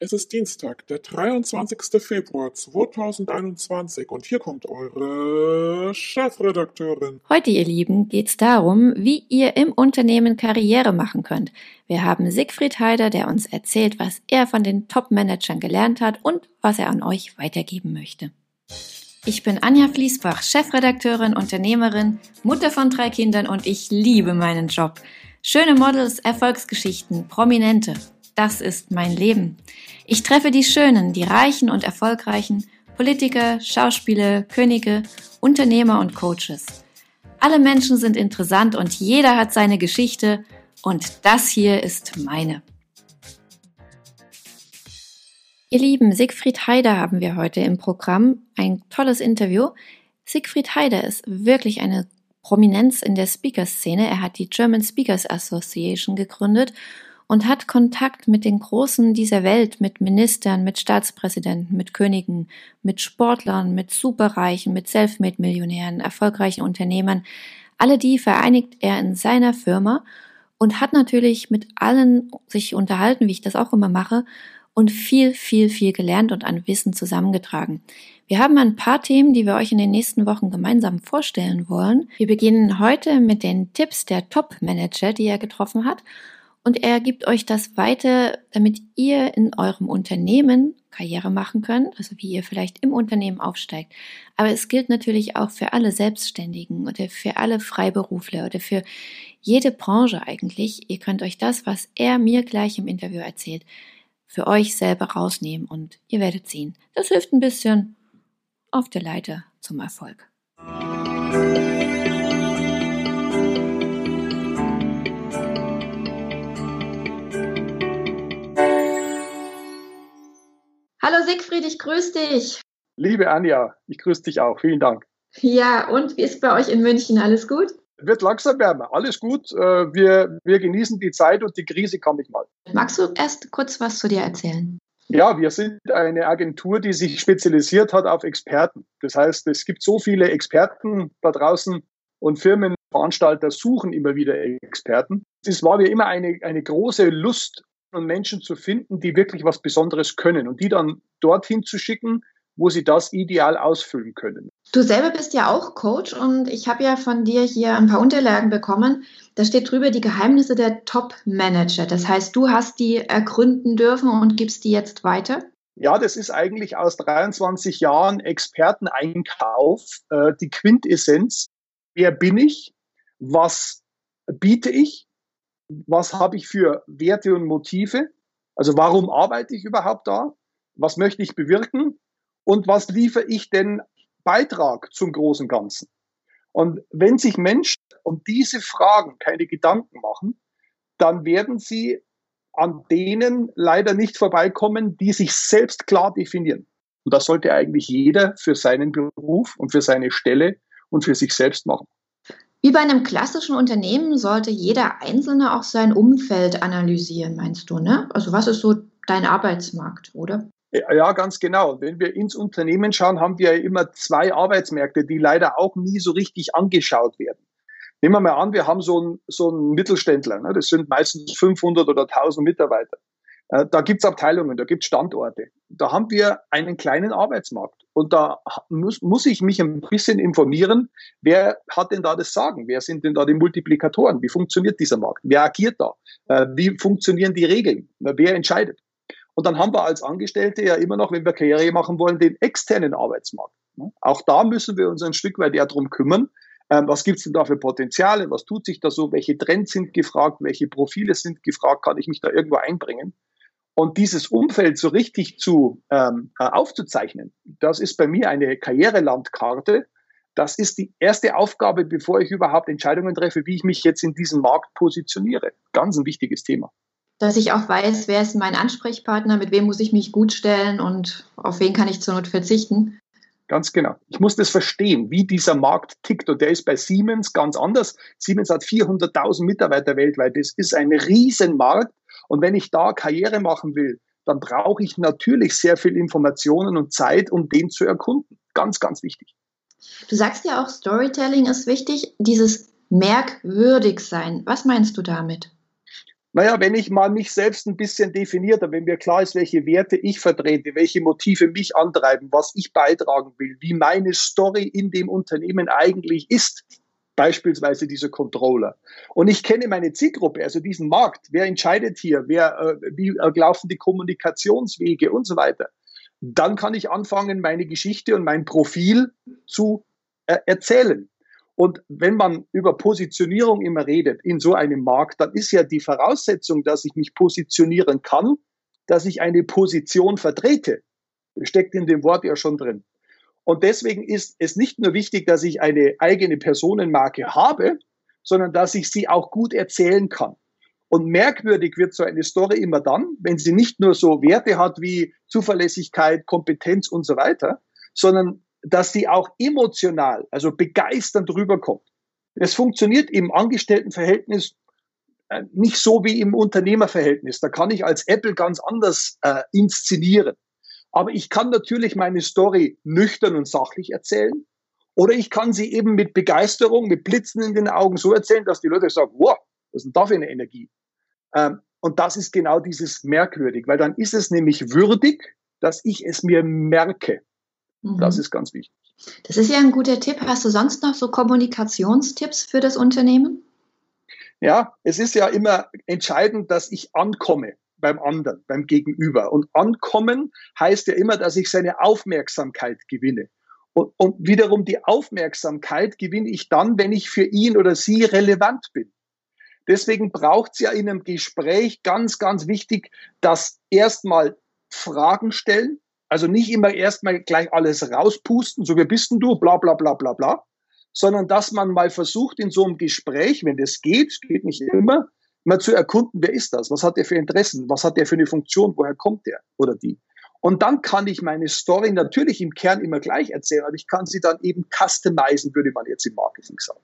Es ist Dienstag, der 23. Februar 2021 und hier kommt eure Chefredakteurin. Heute, ihr Lieben, geht es darum, wie ihr im Unternehmen Karriere machen könnt. Wir haben Siegfried Heider, der uns erzählt, was er von den Top-Managern gelernt hat und was er an euch weitergeben möchte. Ich bin Anja Fließbach, Chefredakteurin, Unternehmerin, Mutter von drei Kindern und ich liebe meinen Job. Schöne Models, Erfolgsgeschichten, Prominente das ist mein Leben. Ich treffe die Schönen, die Reichen und Erfolgreichen, Politiker, Schauspieler, Könige, Unternehmer und Coaches. Alle Menschen sind interessant und jeder hat seine Geschichte und das hier ist meine. Ihr Lieben, Siegfried Heider haben wir heute im Programm. Ein tolles Interview. Siegfried Heider ist wirklich eine Prominenz in der Speaker-Szene. Er hat die German Speakers Association gegründet und hat Kontakt mit den Großen dieser Welt, mit Ministern, mit Staatspräsidenten, mit Königen, mit Sportlern, mit Superreichen, mit Selfmade-Millionären, erfolgreichen Unternehmern. Alle die vereinigt er in seiner Firma und hat natürlich mit allen sich unterhalten, wie ich das auch immer mache, und viel, viel, viel gelernt und an Wissen zusammengetragen. Wir haben ein paar Themen, die wir euch in den nächsten Wochen gemeinsam vorstellen wollen. Wir beginnen heute mit den Tipps der Top-Manager, die er getroffen hat und er gibt euch das weiter, damit ihr in eurem Unternehmen Karriere machen könnt, also wie ihr vielleicht im Unternehmen aufsteigt. Aber es gilt natürlich auch für alle Selbstständigen oder für alle Freiberufler oder für jede Branche eigentlich. Ihr könnt euch das, was er mir gleich im Interview erzählt, für euch selber rausnehmen und ihr werdet sehen. Das hilft ein bisschen auf der Leiter zum Erfolg. Hallo Siegfried, ich grüße dich. Liebe Anja, ich grüße dich auch. Vielen Dank. Ja, und wie ist bei euch in München? Alles gut? Wird langsam wärmer. Alles gut. Äh, wir, wir genießen die Zeit und die Krise kann nicht mal. Magst du erst kurz was zu dir erzählen? Ja, wir sind eine Agentur, die sich spezialisiert hat auf Experten. Das heißt, es gibt so viele Experten da draußen und Firmenveranstalter suchen immer wieder Experten. Es war mir immer eine, eine große Lust und Menschen zu finden, die wirklich was Besonderes können und die dann dorthin zu schicken, wo sie das ideal ausfüllen können. Du selber bist ja auch Coach und ich habe ja von dir hier ein paar Unterlagen bekommen. Da steht drüber die Geheimnisse der Top-Manager. Das heißt, du hast die ergründen dürfen und gibst die jetzt weiter? Ja, das ist eigentlich aus 23 Jahren Experteneinkauf äh, die Quintessenz. Wer bin ich? Was biete ich? Was habe ich für Werte und Motive? Also warum arbeite ich überhaupt da? Was möchte ich bewirken? Und was liefere ich denn Beitrag zum großen Ganzen? Und wenn sich Menschen um diese Fragen keine Gedanken machen, dann werden sie an denen leider nicht vorbeikommen, die sich selbst klar definieren. Und das sollte eigentlich jeder für seinen Beruf und für seine Stelle und für sich selbst machen. Wie bei einem klassischen Unternehmen sollte jeder Einzelne auch sein Umfeld analysieren, meinst du, ne? Also was ist so dein Arbeitsmarkt, oder? Ja, ganz genau. Wenn wir ins Unternehmen schauen, haben wir ja immer zwei Arbeitsmärkte, die leider auch nie so richtig angeschaut werden. Nehmen wir mal an, wir haben so einen, so einen Mittelständler, ne? das sind meistens 500 oder 1000 Mitarbeiter. Äh, da gibt's Abteilungen, da gibt's Standorte. Da haben wir einen kleinen Arbeitsmarkt. Und da muss, muss ich mich ein bisschen informieren, wer hat denn da das Sagen? Wer sind denn da die Multiplikatoren? Wie funktioniert dieser Markt? Wer agiert da? Äh, wie funktionieren die Regeln? Wer entscheidet? Und dann haben wir als Angestellte ja immer noch, wenn wir Karriere machen wollen, den externen Arbeitsmarkt. Auch da müssen wir uns ein Stück weit eher drum kümmern. Ähm, was gibt's denn da für Potenziale? Was tut sich da so? Welche Trends sind gefragt? Welche Profile sind gefragt? Kann ich mich da irgendwo einbringen? Und dieses Umfeld so richtig zu ähm, äh, aufzuzeichnen, das ist bei mir eine Karrierelandkarte. Das ist die erste Aufgabe, bevor ich überhaupt Entscheidungen treffe, wie ich mich jetzt in diesem Markt positioniere. Ganz ein wichtiges Thema. Dass ich auch weiß, wer ist mein Ansprechpartner, mit wem muss ich mich gut stellen und auf wen kann ich zur Not verzichten. Ganz genau. Ich muss das verstehen, wie dieser Markt tickt. Und der ist bei Siemens ganz anders. Siemens hat 400.000 Mitarbeiter weltweit. Das ist ein Riesenmarkt. Und wenn ich da Karriere machen will, dann brauche ich natürlich sehr viel Informationen und Zeit, um den zu erkunden. Ganz, ganz wichtig. Du sagst ja auch, Storytelling ist wichtig, dieses merkwürdig sein. Was meinst du damit? Naja, wenn ich mal mich selbst ein bisschen definiere, wenn mir klar ist, welche Werte ich vertrete, welche Motive mich antreiben, was ich beitragen will, wie meine Story in dem Unternehmen eigentlich ist, beispielsweise dieser Controller. Und ich kenne meine Zielgruppe, also diesen Markt, wer entscheidet hier, wer, äh, wie laufen die Kommunikationswege und so weiter. Dann kann ich anfangen, meine Geschichte und mein Profil zu äh, erzählen. Und wenn man über Positionierung immer redet in so einem Markt, dann ist ja die Voraussetzung, dass ich mich positionieren kann, dass ich eine Position vertrete. Steckt in dem Wort ja schon drin. Und deswegen ist es nicht nur wichtig, dass ich eine eigene Personenmarke habe, sondern dass ich sie auch gut erzählen kann. Und merkwürdig wird so eine Story immer dann, wenn sie nicht nur so Werte hat wie Zuverlässigkeit, Kompetenz und so weiter, sondern dass sie auch emotional, also begeisternd rüberkommt. Es funktioniert im Angestelltenverhältnis äh, nicht so wie im Unternehmerverhältnis. Da kann ich als Apple ganz anders äh, inszenieren. Aber ich kann natürlich meine Story nüchtern und sachlich erzählen. Oder ich kann sie eben mit Begeisterung, mit Blitzen in den Augen so erzählen, dass die Leute sagen, wow, was ist denn da für eine Energie? Ähm, und das ist genau dieses merkwürdig, weil dann ist es nämlich würdig, dass ich es mir merke. Mhm. Das ist ganz wichtig. Das ist ja ein guter Tipp. Hast du sonst noch so Kommunikationstipps für das Unternehmen? Ja, es ist ja immer entscheidend, dass ich ankomme beim anderen, beim Gegenüber. Und ankommen heißt ja immer, dass ich seine Aufmerksamkeit gewinne. Und, und wiederum die Aufmerksamkeit gewinne ich dann, wenn ich für ihn oder sie relevant bin. Deswegen braucht es ja in einem Gespräch ganz, ganz wichtig, dass erstmal Fragen stellen, also nicht immer erstmal gleich alles rauspusten, so wie bist denn du, bla bla bla bla bla, sondern dass man mal versucht in so einem Gespräch, wenn das geht, geht nicht immer, mal zu erkunden, wer ist das, was hat der für Interessen, was hat der für eine Funktion, woher kommt der oder die. Und dann kann ich meine Story natürlich im Kern immer gleich erzählen, aber ich kann sie dann eben customizen, würde man jetzt im Marketing sagen.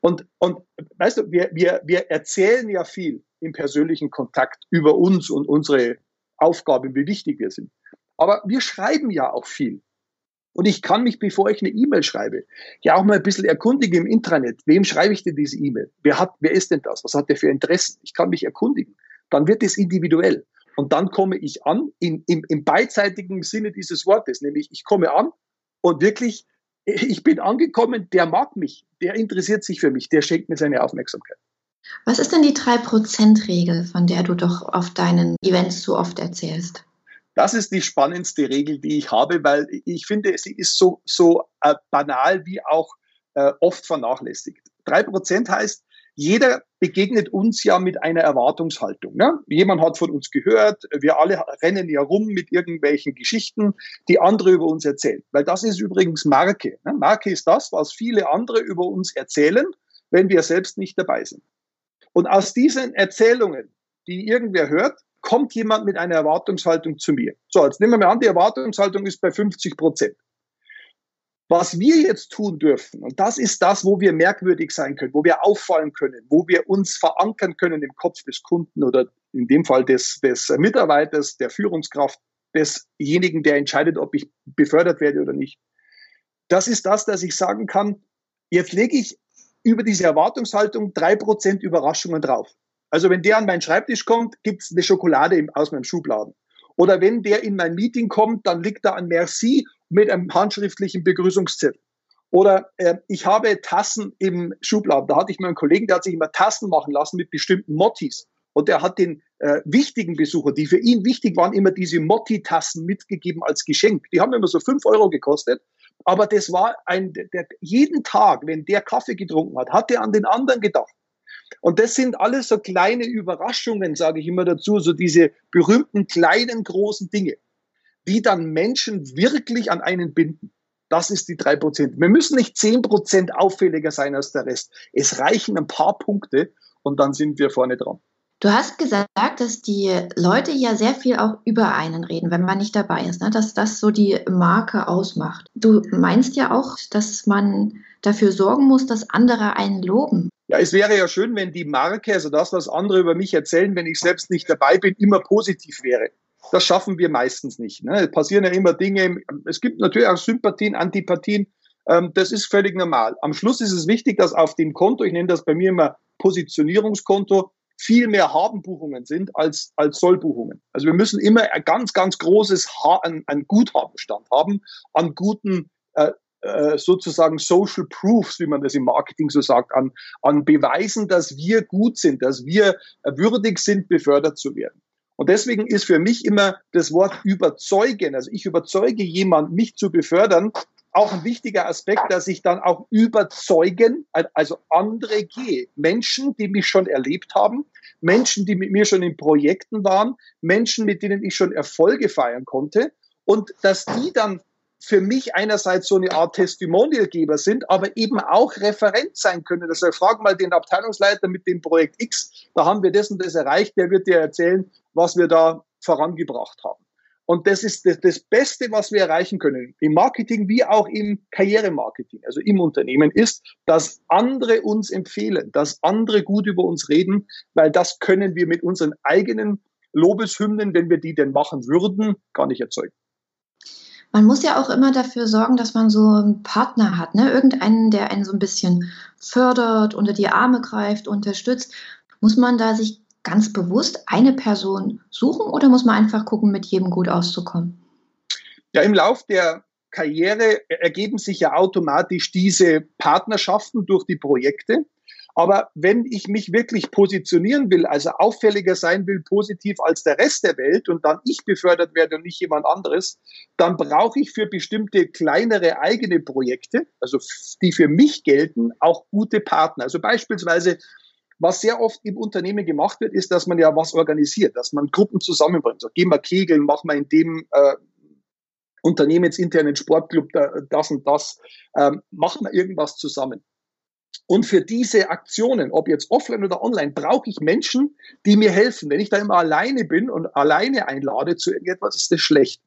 Und, und weißt du, wir, wir, wir erzählen ja viel im persönlichen Kontakt über uns und unsere Aufgaben, wie wichtig wir sind. Aber wir schreiben ja auch viel. Und ich kann mich, bevor ich eine E-Mail schreibe, ja auch mal ein bisschen erkundigen im Intranet. Wem schreibe ich denn diese E-Mail? Wer hat, wer ist denn das? Was hat der für Interessen? Ich kann mich erkundigen. Dann wird es individuell. Und dann komme ich an, in, im, im beidseitigen Sinne dieses Wortes, nämlich ich komme an und wirklich, ich bin angekommen, der mag mich, der interessiert sich für mich, der schenkt mir seine Aufmerksamkeit. Was ist denn die 3%-Regel, von der du doch auf deinen Events so oft erzählst? Das ist die spannendste Regel, die ich habe, weil ich finde, sie ist so, so äh, banal wie auch äh, oft vernachlässigt. Drei Prozent heißt, jeder begegnet uns ja mit einer Erwartungshaltung. Ne? Jemand hat von uns gehört, wir alle rennen ja rum mit irgendwelchen Geschichten, die andere über uns erzählen. Weil das ist übrigens Marke. Ne? Marke ist das, was viele andere über uns erzählen, wenn wir selbst nicht dabei sind. Und aus diesen Erzählungen, die irgendwer hört, kommt jemand mit einer Erwartungshaltung zu mir. So, jetzt nehmen wir mal an, die Erwartungshaltung ist bei 50 Prozent. Was wir jetzt tun dürfen, und das ist das, wo wir merkwürdig sein können, wo wir auffallen können, wo wir uns verankern können im Kopf des Kunden oder in dem Fall des, des Mitarbeiters, der Führungskraft, desjenigen, der entscheidet, ob ich befördert werde oder nicht. Das ist das, dass ich sagen kann, jetzt lege ich über diese Erwartungshaltung drei Prozent Überraschungen drauf. Also wenn der an meinen Schreibtisch kommt, gibt's eine Schokolade aus meinem Schubladen. Oder wenn der in mein Meeting kommt, dann liegt da ein Merci mit einem handschriftlichen Begrüßungszettel. Oder äh, ich habe Tassen im Schubladen. Da hatte ich mal einen Kollegen, der hat sich immer Tassen machen lassen mit bestimmten Mottis. Und der hat den äh, wichtigen Besucher, die für ihn wichtig waren, immer diese Motti-Tassen mitgegeben als Geschenk. Die haben immer so fünf Euro gekostet. Aber das war ein, der, jeden Tag, wenn der Kaffee getrunken hat, hat er an den anderen gedacht. Und das sind alles so kleine Überraschungen, sage ich immer dazu, so diese berühmten kleinen, großen Dinge, die dann Menschen wirklich an einen binden. Das ist die drei Prozent. Wir müssen nicht zehn Prozent auffälliger sein als der Rest. Es reichen ein paar Punkte und dann sind wir vorne dran. Du hast gesagt, dass die Leute ja sehr viel auch über einen reden, wenn man nicht dabei ist, ne? dass das so die Marke ausmacht. Du meinst ja auch, dass man dafür sorgen muss, dass andere einen loben. Ja, es wäre ja schön, wenn die Marke, also das, was andere über mich erzählen, wenn ich selbst nicht dabei bin, immer positiv wäre. Das schaffen wir meistens nicht. Ne? Es passieren ja immer Dinge. Es gibt natürlich auch Sympathien, Antipathien. Ähm, das ist völlig normal. Am Schluss ist es wichtig, dass auf dem Konto, ich nenne das bei mir immer Positionierungskonto, viel mehr Habenbuchungen sind als, als Sollbuchungen. Also wir müssen immer ein ganz, ganz großes ha ein, ein Guthabenstand haben an guten äh, äh, sozusagen Social Proofs, wie man das im Marketing so sagt, an, an Beweisen, dass wir gut sind, dass wir würdig sind, befördert zu werden. Und deswegen ist für mich immer das Wort überzeugen, also ich überzeuge jemanden, mich zu befördern, auch ein wichtiger Aspekt, dass ich dann auch überzeugen, also andere gehe. Menschen, die mich schon erlebt haben, Menschen, die mit mir schon in Projekten waren, Menschen, mit denen ich schon Erfolge feiern konnte und dass die dann für mich einerseits so eine Art Testimonialgeber sind, aber eben auch Referent sein können. Also frag mal den Abteilungsleiter mit dem Projekt X, da haben wir das und das erreicht, der wird dir erzählen, was wir da vorangebracht haben. Und das ist das, das Beste, was wir erreichen können, im Marketing wie auch im Karrieremarketing, also im Unternehmen, ist, dass andere uns empfehlen, dass andere gut über uns reden, weil das können wir mit unseren eigenen Lobeshymnen, wenn wir die denn machen würden, gar nicht erzeugen. Man muss ja auch immer dafür sorgen, dass man so einen Partner hat, ne? Irgendeinen, der einen so ein bisschen fördert, unter die Arme greift, unterstützt. Muss man da sich ganz bewusst eine Person suchen oder muss man einfach gucken, mit jedem gut auszukommen? Ja, im Lauf der Karriere ergeben sich ja automatisch diese Partnerschaften durch die Projekte. Aber wenn ich mich wirklich positionieren will, also auffälliger sein will, positiv als der Rest der Welt und dann ich befördert werde und nicht jemand anderes, dann brauche ich für bestimmte kleinere eigene Projekte, also die für mich gelten, auch gute Partner. Also beispielsweise was sehr oft im Unternehmen gemacht wird, ist, dass man ja was organisiert, dass man Gruppen zusammenbringt. So, gehen wir kegeln, machen wir in dem äh, unternehmensinternen Sportclub das und das, ähm, machen wir irgendwas zusammen. Und für diese Aktionen, ob jetzt offline oder online, brauche ich Menschen, die mir helfen. Wenn ich da immer alleine bin und alleine einlade zu irgendetwas, ist das schlecht.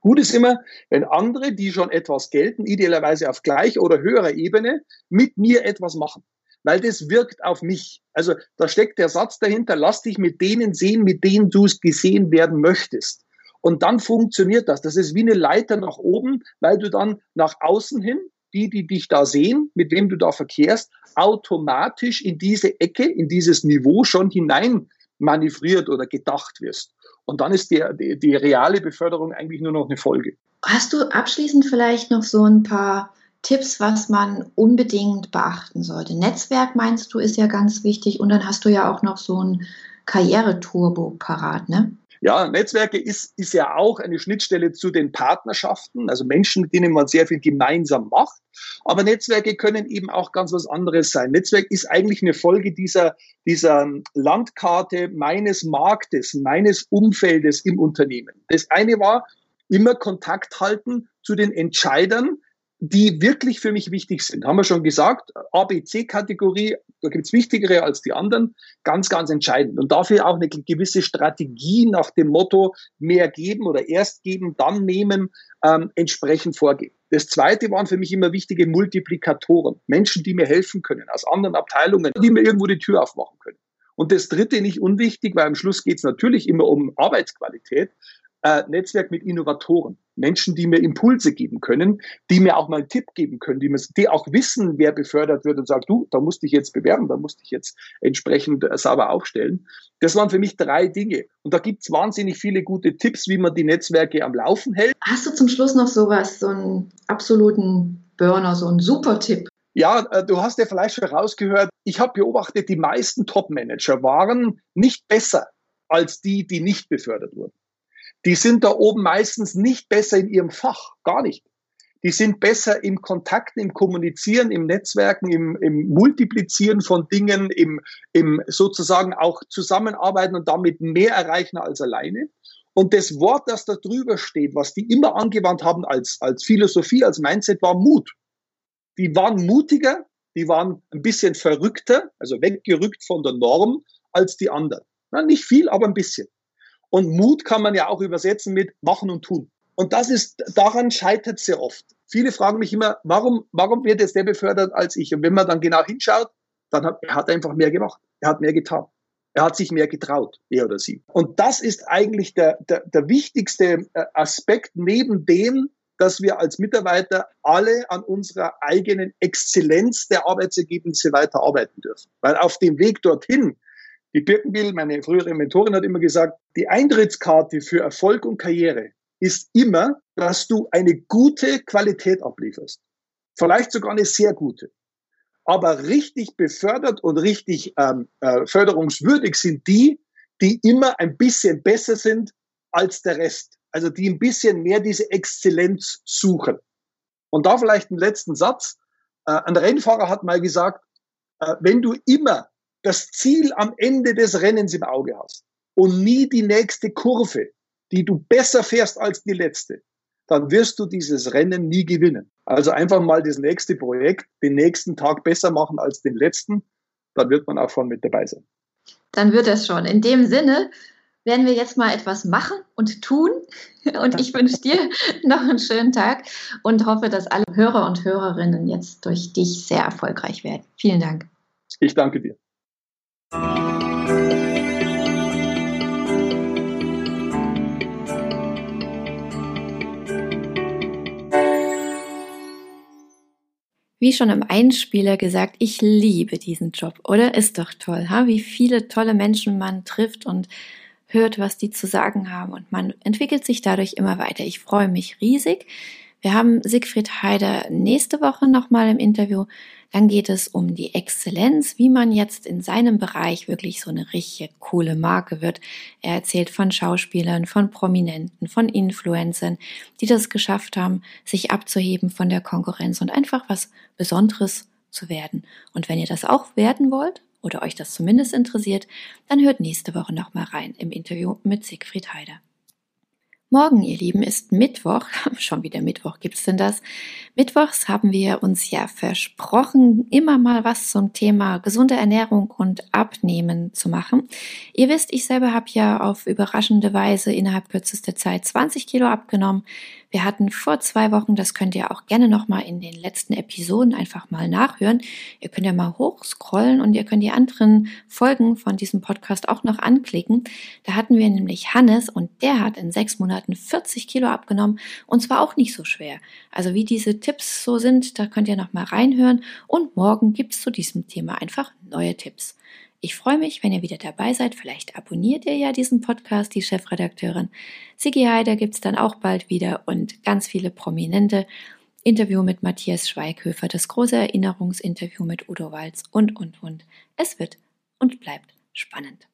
Gut ist immer, wenn andere, die schon etwas gelten, idealerweise auf gleicher oder höherer Ebene, mit mir etwas machen weil das wirkt auf mich. Also da steckt der Satz dahinter, lass dich mit denen sehen, mit denen du es gesehen werden möchtest. Und dann funktioniert das. Das ist wie eine Leiter nach oben, weil du dann nach außen hin, die, die dich da sehen, mit wem du da verkehrst, automatisch in diese Ecke, in dieses Niveau schon hinein manövriert oder gedacht wirst. Und dann ist die, die, die reale Beförderung eigentlich nur noch eine Folge. Hast du abschließend vielleicht noch so ein paar Tipps, was man unbedingt beachten sollte? Netzwerk meinst du ist ja ganz wichtig und dann hast du ja auch noch so ein Karriereturbo parat, ne? Ja, Netzwerke ist, ist ja auch eine Schnittstelle zu den Partnerschaften, also Menschen, mit denen man sehr viel gemeinsam macht. Aber Netzwerke können eben auch ganz was anderes sein. Netzwerk ist eigentlich eine Folge dieser, dieser Landkarte meines Marktes, meines Umfeldes im Unternehmen. Das eine war, immer Kontakt halten zu den Entscheidern, die wirklich für mich wichtig sind. Haben wir schon gesagt, ABC-Kategorie, da gibt's wichtigere als die anderen, ganz, ganz entscheidend. Und dafür auch eine gewisse Strategie nach dem Motto, mehr geben oder erst geben, dann nehmen, ähm, entsprechend vorgehen. Das zweite waren für mich immer wichtige Multiplikatoren, Menschen, die mir helfen können, aus anderen Abteilungen, die mir irgendwo die Tür aufmachen können. Und das dritte nicht unwichtig, weil am Schluss geht's natürlich immer um Arbeitsqualität, äh, Netzwerk mit Innovatoren. Menschen, die mir Impulse geben können, die mir auch mal einen Tipp geben können, die, mir, die auch wissen, wer befördert wird und sagt, du, da musst dich jetzt bewerben, da musst dich jetzt entsprechend äh, sauber aufstellen. Das waren für mich drei Dinge. Und da gibt's wahnsinnig viele gute Tipps, wie man die Netzwerke am Laufen hält. Hast du zum Schluss noch sowas, so einen absoluten Burner, so einen super Tipp? Ja, äh, du hast ja vielleicht schon rausgehört, ich habe beobachtet, die meisten Top-Manager waren nicht besser als die, die nicht befördert wurden die sind da oben meistens nicht besser in ihrem Fach, gar nicht. Die sind besser im Kontakt, im Kommunizieren, im Netzwerken, im, im Multiplizieren von Dingen, im, im sozusagen auch Zusammenarbeiten und damit mehr erreichen als alleine. Und das Wort, das da drüber steht, was die immer angewandt haben als, als Philosophie, als Mindset, war Mut. Die waren mutiger, die waren ein bisschen verrückter, also weggerückt von der Norm als die anderen. Na, nicht viel, aber ein bisschen. Und Mut kann man ja auch übersetzen mit machen und tun. Und das ist, daran scheitert sehr oft. Viele fragen mich immer, warum, warum wird jetzt der befördert als ich? Und wenn man dann genau hinschaut, dann hat er hat einfach mehr gemacht. Er hat mehr getan. Er hat sich mehr getraut, er oder sie. Und das ist eigentlich der, der, der wichtigste äh, Aspekt neben dem, dass wir als Mitarbeiter alle an unserer eigenen Exzellenz der Arbeitsergebnisse weiter arbeiten dürfen. Weil auf dem Weg dorthin Die Birkenbill, meine frühere Mentorin, hat immer gesagt, die Eintrittskarte für Erfolg und Karriere ist immer, dass du eine gute Qualität ablieferst. Vielleicht sogar eine sehr gute. Aber richtig befördert und richtig ähm, äh, förderungswürdig sind die, die immer ein bisschen besser sind als der Rest. Also die ein bisschen mehr diese Exzellenz suchen. Und da vielleicht einen letzten Satz. Äh, ein Rennfahrer hat mal gesagt, äh, wenn du immer das Ziel am Ende des Rennens im Auge hast und nie die nächste Kurve, die du besser fährst als die letzte, dann wirst du dieses Rennen nie gewinnen. Also einfach mal das nächste Projekt, den nächsten Tag besser machen als den letzten, dann wird man auch vorne mit dabei sein. Dann wird es schon. In dem Sinne werden wir jetzt mal etwas machen und tun. Und ich wünsche dir noch einen schönen Tag und hoffe, dass alle Hörer und Hörerinnen jetzt durch dich sehr erfolgreich werden. Vielen Dank. Ich danke dir. Wie schon im Einspieler gesagt, ich liebe diesen Job, oder? Ist doch toll, ha? wie viele tolle Menschen man trifft und hört, was die zu sagen haben und man entwickelt sich dadurch immer weiter. Ich freue mich riesig. Wir haben Siegfried Heider nächste Woche nochmal im Interview. Dann geht es um die Exzellenz, wie man jetzt in seinem Bereich wirklich so eine richtige coole Marke wird. Er erzählt von Schauspielern, von Prominenten, von Influencern, die das geschafft haben, sich abzuheben von der Konkurrenz und einfach was Besonderes zu werden. Und wenn ihr das auch werden wollt oder euch das zumindest interessiert, dann hört nächste Woche nochmal rein im Interview mit Siegfried Heider. Morgen, ihr Lieben, ist Mittwoch. Schon wieder Mittwoch gibt's denn das? Mittwochs haben wir uns ja versprochen, immer mal was zum Thema gesunde Ernährung und Abnehmen zu machen. Ihr wisst, ich selber habe ja auf überraschende Weise innerhalb kürzester Zeit 20 Kilo abgenommen. Wir hatten vor zwei Wochen, das könnt ihr auch gerne nochmal in den letzten Episoden einfach mal nachhören. Ihr könnt ja mal hochscrollen und ihr könnt die anderen Folgen von diesem Podcast auch noch anklicken. Da hatten wir nämlich Hannes und der hat in sechs Monaten 40 Kilo abgenommen und zwar auch nicht so schwer. Also wie diese Tipps so sind, da könnt ihr nochmal reinhören und morgen gibt's zu diesem Thema einfach neue Tipps. Ich freue mich, wenn ihr wieder dabei seid. Vielleicht abonniert ihr ja diesen Podcast, die Chefredakteurin. Sigi Heider gibt's dann auch bald wieder und ganz viele Prominente. Interview mit Matthias Schweighöfer, das große Erinnerungsinterview mit Udo Walz und, und, und. Es wird und bleibt spannend.